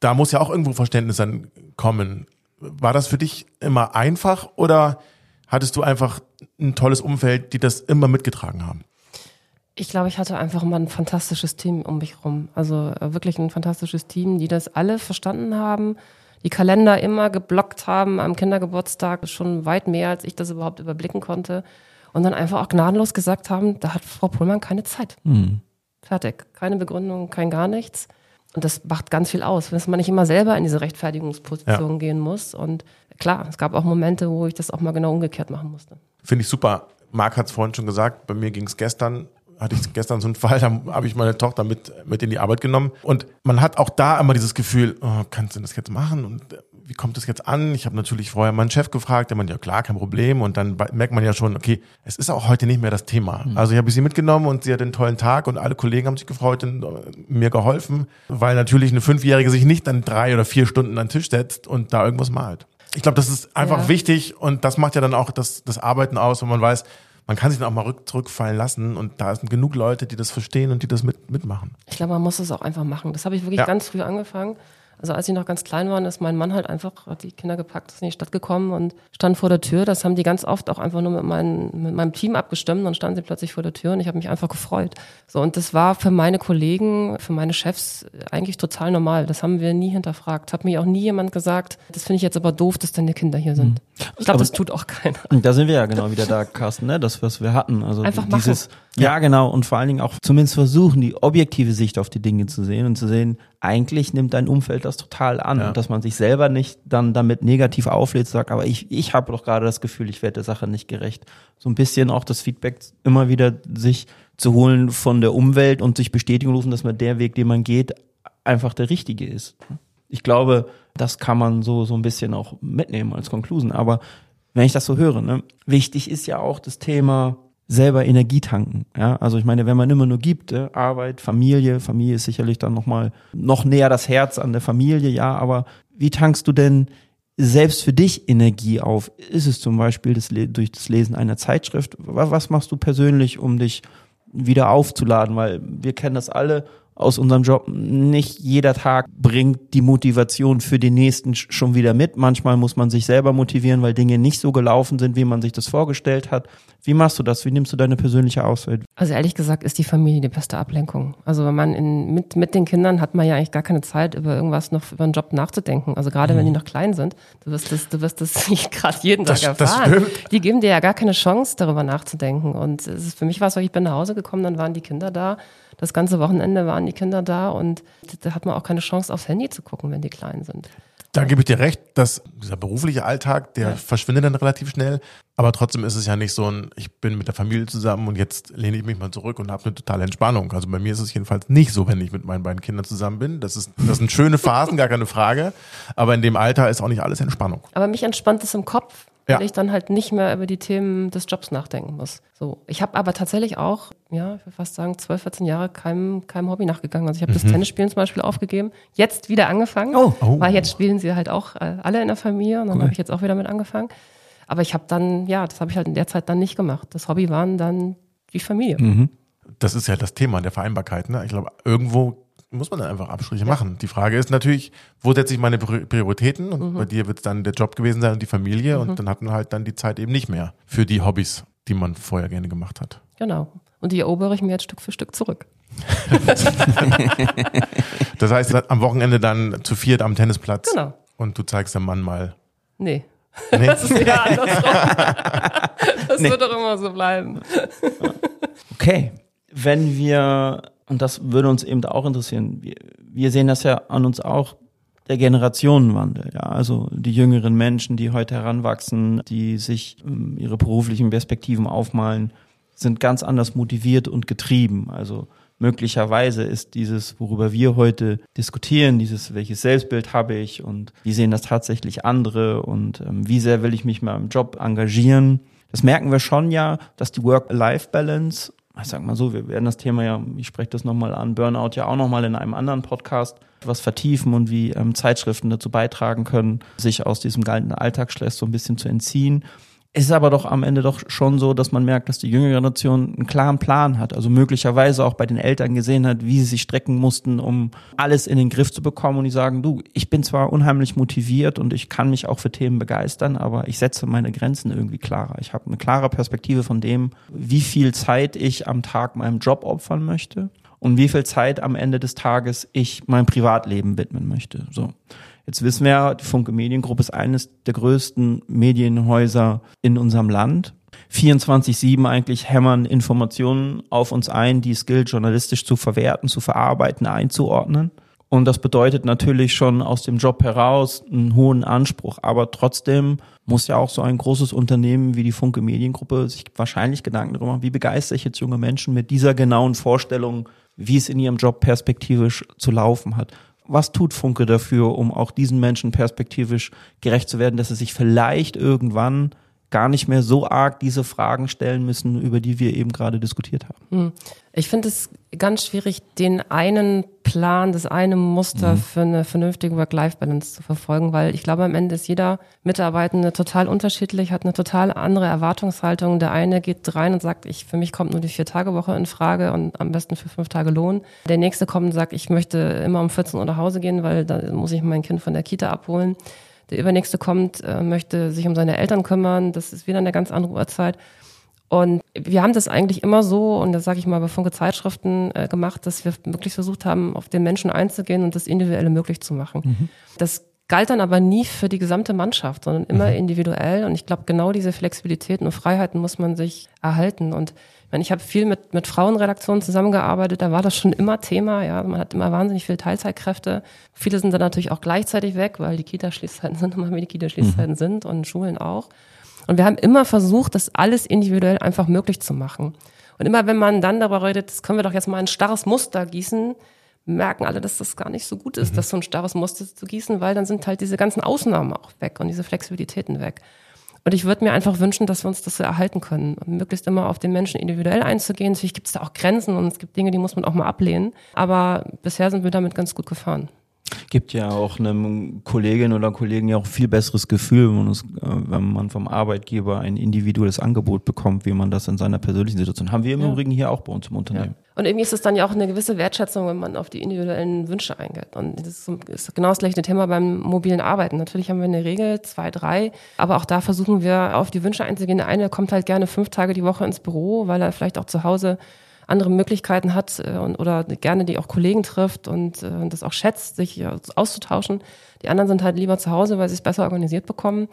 Da muss ja auch irgendwo Verständnis dann kommen. War das für dich immer einfach oder hattest du einfach ein tolles Umfeld, die das immer mitgetragen haben? Ich glaube, ich hatte einfach mal ein fantastisches Team um mich rum. Also äh, wirklich ein fantastisches Team, die das alle verstanden haben, die Kalender immer geblockt haben am Kindergeburtstag, schon weit mehr, als ich das überhaupt überblicken konnte. Und dann einfach auch gnadenlos gesagt haben, da hat Frau Pullmann keine Zeit. Fertig. Keine Begründung, kein gar nichts. Und das macht ganz viel aus, dass man nicht immer selber in diese Rechtfertigungsposition Ja. gehen muss. Und klar, es gab auch Momente, wo ich das auch mal genau umgekehrt machen musste. Finde ich super. Marc hat es vorhin schon gesagt, bei mir ging es gestern, hatte ich gestern so einen Fall, *laughs* da habe ich meine Tochter mit, mit in die Arbeit genommen. Und man hat auch da immer dieses Gefühl, oh, kannst du das jetzt machen? Und äh, wie kommt das jetzt an? Ich habe natürlich vorher meinen Chef gefragt, der meinte, ja klar, kein Problem. Und dann merkt man ja schon, okay, es ist auch heute nicht mehr das Thema. Also ich habe sie mitgenommen und sie hat einen tollen Tag und alle Kollegen haben sich gefreut und äh, mir geholfen, weil natürlich eine Fünfjährige sich nicht dann drei oder vier Stunden an den Tisch setzt und da irgendwas malt. Ich glaube, das ist einfach Ja. wichtig und das macht ja dann auch das, das Arbeiten aus, wenn man weiß, man kann sich dann auch mal rück, zurückfallen lassen und da sind genug Leute, die das verstehen und die das mit, mitmachen. Ich glaube, man muss es auch einfach machen. Das habe ich wirklich Ja. ganz früh angefangen. Also als sie noch ganz klein waren, ist mein Mann halt einfach, hat die Kinder gepackt, ist in die Stadt gekommen und stand vor der Tür. Das haben die ganz oft auch einfach nur mit, meinen, mit meinem Team abgestimmt und standen sie plötzlich vor der Tür und ich habe mich einfach gefreut. So und das war für meine Kollegen, für meine Chefs eigentlich total normal. Das haben wir nie hinterfragt. Hat mir auch nie jemand gesagt, das finde ich jetzt aber doof, dass deine Kinder hier sind. Ich glaube, das tut auch keiner. Und da sind wir ja genau wieder da, Carsten, ne? Das, was wir hatten. Also Einfach dieses, ja, genau, und vor allen Dingen auch zumindest versuchen, die objektive Sicht auf die Dinge zu sehen und zu sehen, eigentlich nimmt dein Umfeld das total an. Ja. Und dass man sich selber nicht dann damit negativ auflädt, sagt, aber ich, ich habe doch gerade das Gefühl, ich werde der Sache nicht gerecht. So ein bisschen auch das Feedback immer wieder sich zu holen von der Umwelt und sich bestätigen rufen, dass man der Weg, den man geht, einfach der richtige ist. Ich glaube, das kann man so, so ein bisschen auch mitnehmen als Conclusion. Aber wenn ich das so höre, ne, wichtig ist ja auch das Thema selber Energie tanken. Ja, also ich meine, wenn man immer nur gibt, äh, Arbeit, Familie, Familie ist sicherlich dann noch mal noch näher das Herz an der Familie, ja. Aber wie tankst du denn selbst für dich Energie auf? Ist es zum Beispiel das, durch das Lesen einer Zeitschrift? Wa- Was machst du persönlich, um dich wieder aufzuladen? Weil wir kennen das alle aus unserem Job. Nicht jeder Tag bringt die Motivation für den nächsten sch- schon wieder mit. Manchmal muss man sich selber motivieren, weil Dinge nicht so gelaufen sind, wie man sich das vorgestellt hat. Wie machst du das? Wie nimmst du deine persönliche Auszeit? Also ehrlich gesagt ist die Familie die beste Ablenkung. Also wenn man in, mit, mit den Kindern hat man ja eigentlich gar keine Zeit, über irgendwas noch, über einen Job nachzudenken. Also gerade wenn die noch klein sind, du wirst das, du wirst das *laughs* nicht gerade jeden Tag Das- das erfahren. die geben dir ja gar keine Chance, darüber nachzudenken. Und es ist, für mich war es so, ich bin nach Hause gekommen, dann waren die Kinder da. Das ganze Wochenende waren die Kinder da und da hat man auch keine Chance, aufs Handy zu gucken, wenn die klein sind. Da gebe ich dir recht, dass dieser berufliche Alltag, der verschwindet dann relativ schnell. Aber trotzdem ist es ja nicht so ein, ich bin mit der Familie zusammen und jetzt lehne ich mich mal zurück und habe eine totale Entspannung. Also bei mir ist es jedenfalls nicht so, wenn ich mit meinen beiden Kindern zusammen bin. Das, ist, das sind schöne Phasen, gar keine Frage. Aber in dem Alter ist auch nicht alles Entspannung. Aber mich entspannt es im Kopf, weil Ja. ich dann halt nicht mehr über die Themen des Jobs nachdenken muss. So, ich habe aber tatsächlich auch, ja, ich würde fast sagen, 12, 14 Jahre keinem, keinem Hobby nachgegangen. Also ich habe das Tennisspielen zum Beispiel aufgegeben, jetzt wieder angefangen, Oh. Oh. weil jetzt spielen sie halt auch äh, alle in der Familie und dann habe ich jetzt auch wieder mit angefangen. Aber ich habe dann, ja, das habe ich halt in der Zeit dann nicht gemacht. Das Hobby waren dann die Familie. Das ist ja das Thema der Vereinbarkeit. Ne? Ich glaube, irgendwo muss man dann einfach Abstriche machen. Die Frage ist natürlich, wo setze ich meine Pri- Prioritäten? Und bei dir wird es dann der Job gewesen sein und die Familie. Und dann hat man halt dann die Zeit eben nicht mehr für die Hobbys, die man vorher gerne gemacht hat. Genau. Und die erobere ich mir jetzt Stück für Stück zurück. *laughs* Das heißt, am Wochenende dann zu viert am Tennisplatz. Genau. Und du zeigst dem Mann mal. Nee. Nee? *laughs* Das ist ja andersrum. *laughs* Das wird doch immer so bleiben. Okay, wenn wir, und das würde uns eben auch interessieren, wir, wir sehen das ja an uns auch, der Generationenwandel, ja, also die jüngeren Menschen, die heute heranwachsen, die sich ähm, ihre beruflichen Perspektiven aufmalen, sind ganz anders motiviert und getrieben. Also möglicherweise ist dieses, worüber wir heute diskutieren, dieses, welches Selbstbild habe ich und wie sehen das tatsächlich andere und ähm, wie sehr will ich mich mal im Job engagieren. Das merken wir schon ja, dass die Work-Life-Balance, ich sag mal so, wir werden das Thema ja, ich spreche das nochmal an, Burnout ja auch nochmal in einem anderen Podcast was vertiefen und wie ähm, Zeitschriften dazu beitragen können, sich aus diesem galten Alltagsstress so ein bisschen zu entziehen. Es ist aber doch am Ende doch schon so, dass man merkt, dass die jüngere Generation einen klaren Plan hat. Also möglicherweise auch bei den Eltern gesehen hat, wie sie sich strecken mussten, um alles in den Griff zu bekommen. Und die sagen, du, ich bin zwar unheimlich motiviert und ich kann mich auch für Themen begeistern, aber ich setze meine Grenzen irgendwie klarer. Ich habe eine klare Perspektive von dem, wie viel Zeit ich am Tag meinem Job opfern möchte und wie viel Zeit am Ende des Tages ich meinem Privatleben widmen möchte. So. Jetzt wissen wir ja, die Funke Mediengruppe ist eines der größten Medienhäuser in unserem Land. 24-7 eigentlich hämmern Informationen auf uns ein, die es gilt, journalistisch zu verwerten, zu verarbeiten, einzuordnen. Und das bedeutet natürlich schon aus dem Job heraus einen hohen Anspruch. Aber trotzdem muss ja auch so ein großes Unternehmen wie die Funke Mediengruppe sich wahrscheinlich Gedanken darüber machen, wie begeistere ich jetzt junge Menschen mit dieser genauen Vorstellung, wie es in ihrem Job perspektivisch zu laufen hat. Was tut Funke dafür, um auch diesen Menschen perspektivisch gerecht zu werden, dass sie sich vielleicht irgendwann gar nicht mehr so arg diese Fragen stellen müssen, über die wir eben gerade diskutiert haben. Hm. Ich finde es ganz schwierig, den einen Plan, das eine Muster mhm. für eine vernünftige Work-Life-Balance zu verfolgen, weil ich glaube, am Ende ist jeder Mitarbeitende total unterschiedlich, hat eine total andere Erwartungshaltung. Der eine geht rein und sagt, ich, für mich kommt nur die Vier-Tage-Woche in Frage und am besten für fünf Tage Lohn. Der nächste kommt und sagt, ich möchte immer um 14 Uhr nach Hause gehen, weil da muss ich mein Kind von der Kita abholen. Der übernächste kommt, äh, möchte sich um seine Eltern kümmern. Das ist wieder eine ganz andere Uhrzeit. Und wir haben das eigentlich immer so, und das sage ich mal bei Funke Zeitschriften äh, gemacht, dass wir wirklich versucht haben, auf den Menschen einzugehen und das Individuelle möglich zu machen. Mhm. Das galt dann aber nie für die gesamte Mannschaft, sondern immer mhm. individuell. Und ich glaube, genau diese Flexibilitäten und Freiheiten muss man sich erhalten. Und ich, meine, ich habe viel mit, mit Frauenredaktionen zusammengearbeitet, da war das schon immer Thema. Ja, Man hat immer wahnsinnig viele Teilzeitkräfte. Viele sind dann natürlich auch gleichzeitig weg, weil die Kita-Schließzeiten *laughs* sind immer wie die Kita-Schließzeiten mhm. sind und Schulen auch. Und wir haben immer versucht, das alles individuell einfach möglich zu machen. Und immer wenn man dann darüber redet, das können wir doch jetzt mal ein starres Muster gießen, merken alle, dass das gar nicht so gut ist, mhm. das so ein starres Muster zu gießen, weil dann sind halt diese ganzen Ausnahmen auch weg und diese Flexibilitäten weg. Und ich würde mir einfach wünschen, dass wir uns das so erhalten können, möglichst immer auf den Menschen individuell einzugehen. Natürlich gibt es da auch Grenzen und es gibt Dinge, die muss man auch mal ablehnen. Aber bisher sind wir damit ganz gut gefahren gibt ja auch einem Kollegin oder Kollegen ja auch viel besseres Gefühl, wenn man, es, äh, wenn man vom Arbeitgeber ein individuelles Angebot bekommt, wie man das in seiner persönlichen Situation. Haben wir im ja. Übrigen hier auch bei uns im Unternehmen. Ja. Und irgendwie ist es dann ja auch eine gewisse Wertschätzung, wenn man auf die individuellen Wünsche eingeht. Und das ist genau das gleiche Thema beim mobilen Arbeiten. Natürlich haben wir eine Regel, zwei, drei, aber auch da versuchen wir auf die Wünsche einzugehen. Der eine kommt halt gerne fünf Tage die Woche ins Büro, weil er vielleicht auch zu Hause andere Möglichkeiten hat äh, und, oder gerne die auch Kollegen trifft und äh, das auch schätzt, sich äh, auszutauschen. Die anderen sind halt lieber zu Hause, weil sie es besser organisiert bekommen.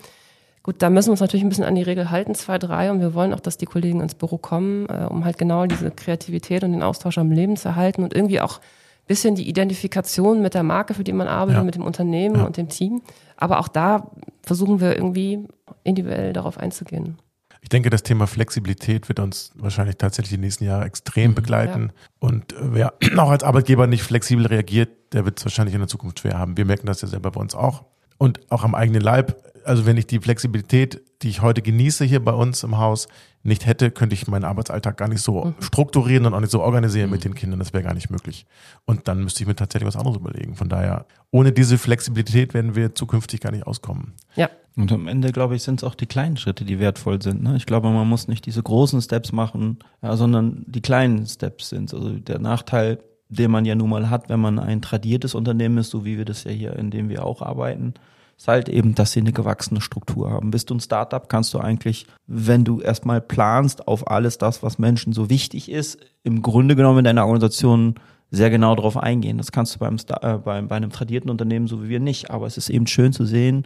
Gut, da müssen wir uns natürlich ein bisschen an die Regel halten, zwei, drei, und wir wollen auch, dass die Kollegen ins Büro kommen, äh, um halt genau diese Kreativität und den Austausch am Leben zu erhalten und irgendwie auch ein bisschen die Identifikation mit der Marke, für die man arbeitet, ja. mit dem Unternehmen ja. und dem Team. Aber auch da versuchen wir irgendwie individuell darauf einzugehen. Ich denke, das Thema Flexibilität wird uns wahrscheinlich tatsächlich die nächsten Jahre extrem mhm, begleiten. Ja. Und äh, wer *clears throat* auch als Arbeitgeber nicht flexibel reagiert, der wird es wahrscheinlich in der Zukunft schwer haben. Wir merken das ja selber bei uns auch. Und auch am eigenen Leib. Also wenn ich die Flexibilität, die ich heute genieße hier bei uns im Haus, nicht hätte, könnte ich meinen Arbeitsalltag gar nicht so mhm. strukturieren und auch nicht so organisieren mhm. mit den Kindern. Das wäre gar nicht möglich. Und dann müsste ich mir tatsächlich was anderes überlegen. Von daher, ohne diese Flexibilität werden wir zukünftig gar nicht auskommen. Ja, und am Ende, glaube ich, sind es auch die kleinen Schritte, die wertvoll sind. Ne? Ich glaube, man muss nicht diese großen Steps machen, ja, sondern die kleinen Steps sind. Also der Nachteil, den man ja nun mal hat, wenn man ein tradiertes Unternehmen ist, so wie wir das ja hier, in dem wir auch arbeiten, ist halt eben, dass sie eine gewachsene Struktur haben. Bist du ein Startup, kannst du eigentlich, wenn du erstmal planst auf alles das, was Menschen so wichtig ist, im Grunde genommen in deiner Organisation sehr genau darauf eingehen. Das kannst du beim, äh, bei, bei einem tradierten Unternehmen so wie wir nicht. Aber es ist eben schön zu sehen,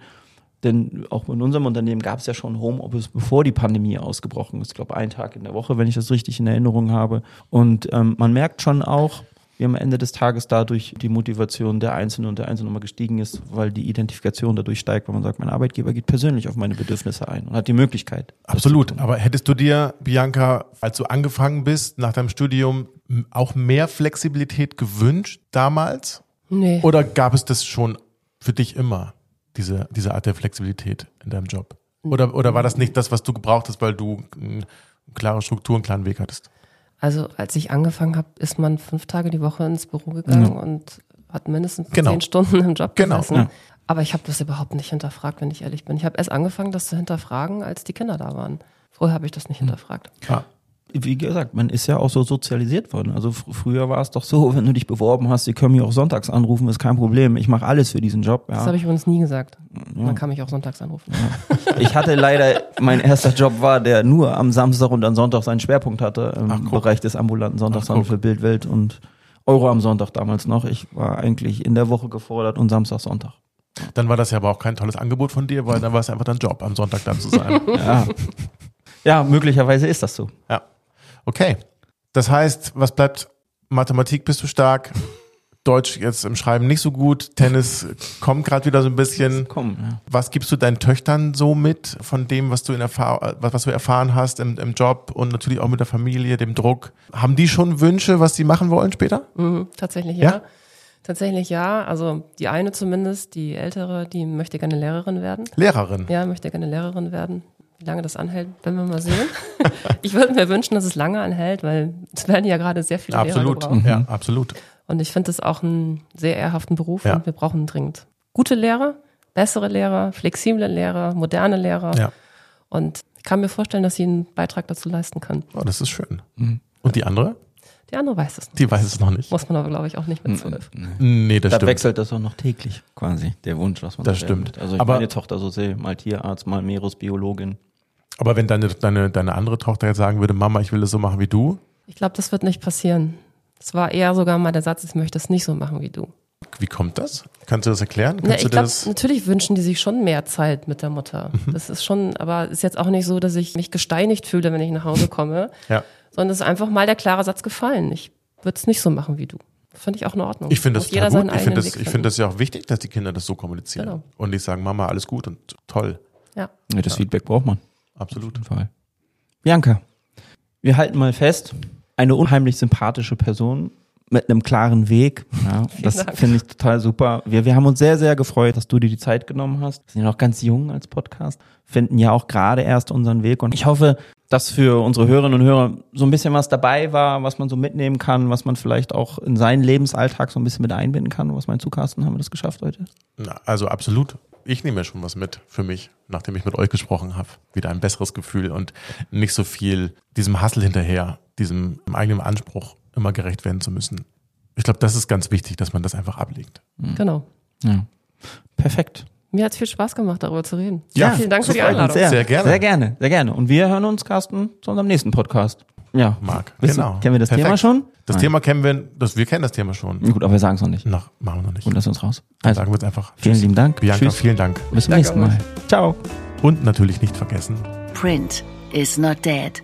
denn auch in unserem Unternehmen gab es ja schon Homeoffice, bevor die Pandemie ausgebrochen ist. Ich glaube, einen Tag in der Woche, wenn ich das richtig in Erinnerung habe. Und ähm, man merkt schon auch, wie am Ende des Tages dadurch die Motivation der Einzelnen und der Einzelnen nochmal gestiegen ist, weil die Identifikation dadurch steigt, weil man sagt, mein Arbeitgeber geht persönlich auf meine Bedürfnisse ein und hat die Möglichkeit. Absolut. Aber hättest du dir, Bianca, als du angefangen bist, nach deinem Studium auch mehr Flexibilität gewünscht damals? Nee. Oder gab es das schon für dich immer? diese, diese Art der Flexibilität in deinem Job? Oder, oder war das nicht das, was du gebraucht hast, weil du eine klare Struktur, einen klaren Weg hattest? Also als ich angefangen habe, ist man fünf Tage die Woche ins Büro gegangen ja. und hat mindestens genau. zehn Stunden im Job genau. gesessen. Ja. Aber ich habe das überhaupt nicht hinterfragt, wenn ich ehrlich bin. Ich habe erst angefangen, das zu hinterfragen, als die Kinder da waren. Vorher habe ich das nicht hm. hinterfragt. Ja wie gesagt, man ist ja auch so sozialisiert worden. Also fr früher war es doch so, wenn du dich beworben hast, sie können mich auch sonntags anrufen, ist kein Problem. Ich mache alles für diesen Job. Ja. Das habe ich uns nie gesagt. Ja. Man kann mich auch sonntags anrufen. Ja. Ich hatte leider, mein erster Job war, der nur am Samstag und am Sonntag seinen Schwerpunkt hatte im Ach, Bereich des ambulanten Sonntagsanrufs für Bildwelt und Euro am Sonntag damals noch. Ich war eigentlich in der Woche gefordert und Samstag, Sonntag. Dann war das ja aber auch kein tolles Angebot von dir, weil dann war es einfach dein Job, am Sonntag dann zu sein. ja. ja, möglicherweise ist das so. Ja. Okay. Das heißt, was bleibt? Mathematik bist du stark, Deutsch jetzt im Schreiben nicht so gut, Tennis kommt gerade wieder so ein bisschen. Kommen, ja. Was gibst du deinen Töchtern so mit von dem, was du in Erfahr was, was du erfahren hast im, im Job und natürlich auch mit der Familie, dem Druck? Haben die schon Wünsche, was sie machen wollen später? Mhm, tatsächlich ja. ja. Tatsächlich ja. Also die eine zumindest, die ältere, die möchte gerne Lehrerin werden. Lehrerin? Ja, möchte gerne Lehrerin werden Wie lange das anhält, werden wir mal sehen. *laughs* ich würde mir wünschen, dass es lange anhält, weil es werden ja gerade sehr viele Lehrer Absolut, gebraucht. ja, absolut. Und ich finde das auch einen sehr ehrhaften Beruf Ja. und wir brauchen dringend gute Lehrer, bessere Lehrer, flexible Lehrer, moderne Lehrer. Ja, Und ich kann mir vorstellen, dass sie einen Beitrag dazu leisten können. oh, das ist schön. Und die andere? Die andere weiß es nicht. Die weiß es noch nicht. Muss man aber, glaube ich, auch nicht mit zwölf. Nee, das Da stimmt. wechselt das auch noch täglich quasi, der Wunsch, was man Das werden stimmt. Also ich Aber- meine Tochter so sehe, mal Tierarzt, mal Meeresbiologin. Aber wenn deine, deine, deine andere Tochter jetzt sagen würde, Mama, ich will das so machen wie du, Ich glaube, das wird nicht passieren. Es war eher sogar mal der Satz, ich möchte es nicht so machen wie du. wie kommt das? Kannst du das erklären? Na, ich du glaube, das? natürlich wünschen die sich schon mehr Zeit mit der Mutter. Mhm. Das ist schon, aber ist jetzt auch nicht so, dass ich mich gesteinigt fühle, wenn ich nach Hause komme, *laughs* Ja. sondern es ist einfach mal der klare Satz gefallen. Ich würde es nicht so machen wie du. Finde ich auch in Ordnung. Ich finde das jeder gut. Ich finde das, ich finde das ja auch wichtig, dass die Kinder das so kommunizieren. Genau. Und nicht sagen, Mama, alles gut und toll. Ja. Ja, das Feedback braucht man. Absolut. Fall. Bianca, wir halten mal fest, eine unheimlich sympathische Person mit einem klaren Weg. Ja, *laughs* das finde ich total super. Wir, wir haben uns sehr, sehr gefreut, dass du dir die Zeit genommen hast. Wir sind ja noch ganz jung als Podcast, finden ja auch gerade erst unseren Weg. Und ich hoffe, dass für unsere Hörerinnen und Hörer so ein bisschen was dabei war, was man so mitnehmen kann, was man vielleicht auch in seinen Lebensalltag so ein bisschen mit einbinden kann. Was meinst du, Carsten? Haben wir das geschafft heute? Na, also absolut. Ich nehme ja schon was mit für mich, nachdem ich mit euch gesprochen habe. Wieder ein besseres Gefühl und nicht so viel diesem Hassel hinterher, diesem eigenen Anspruch immer gerecht werden zu müssen. Ich glaube, das ist ganz wichtig, dass man das einfach ablegt. Genau. Ja. Perfekt. Mir hat es viel Spaß gemacht, darüber zu reden. Ja, vielen Dank für die Einladung. Sehr, Sehr gerne. Sehr gerne, sehr gerne. Und wir hören uns, Carsten, zu unserem nächsten Podcast. Ja. Marc, genau. Kennen wir das Perfekt. Thema schon? Das Nein. Thema kennen wir, das, wir kennen das Thema schon. Gut, aber wir sagen es noch nicht. Noch, machen wir noch nicht. Und lass uns raus. Also, sagen wir jetzt einfach vielen Tschüss. lieben Dank. Bianca, Tschüss. vielen Dank. bis zum Danke nächsten Mal. Ciao. Und natürlich nicht vergessen, Print is not dead.